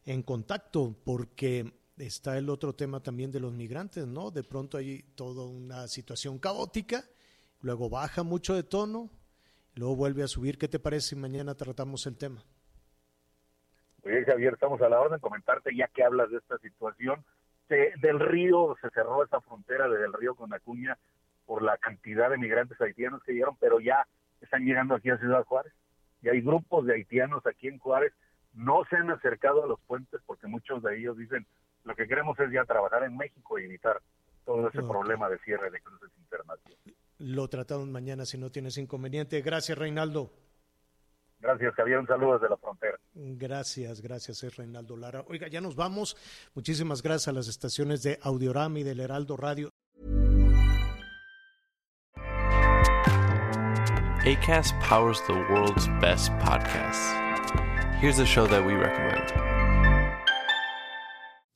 en contacto porque está el otro tema también de los migrantes, ¿no? De pronto hay toda una situación caótica, luego baja mucho de tono, luego vuelve a subir. ¿Qué te parece si mañana tratamos el tema? Oye, Javier, estamos a la orden de comentarte, ya que hablas de esta situación, del río, se cerró esa frontera del río con Acuña por la cantidad de migrantes haitianos que llegaron, pero ya están llegando aquí a Ciudad Juárez. Y hay grupos de haitianos aquí en Juárez no se han acercado a los puentes porque muchos de ellos dicen lo que queremos es ya trabajar en México y evitar todo ese problema de cierre de cruces internacionales. Lo tratamos mañana si no tienes inconveniente. Gracias, Reinaldo. Gracias, Javier. Un saludo desde la frontera. Gracias, gracias, es Reinaldo Lara. Oiga, ya nos vamos. Muchísimas gracias a las estaciones de Audiorama y del Heraldo Radio. ACAST powers the world's best podcasts. Here's a show that we recommend.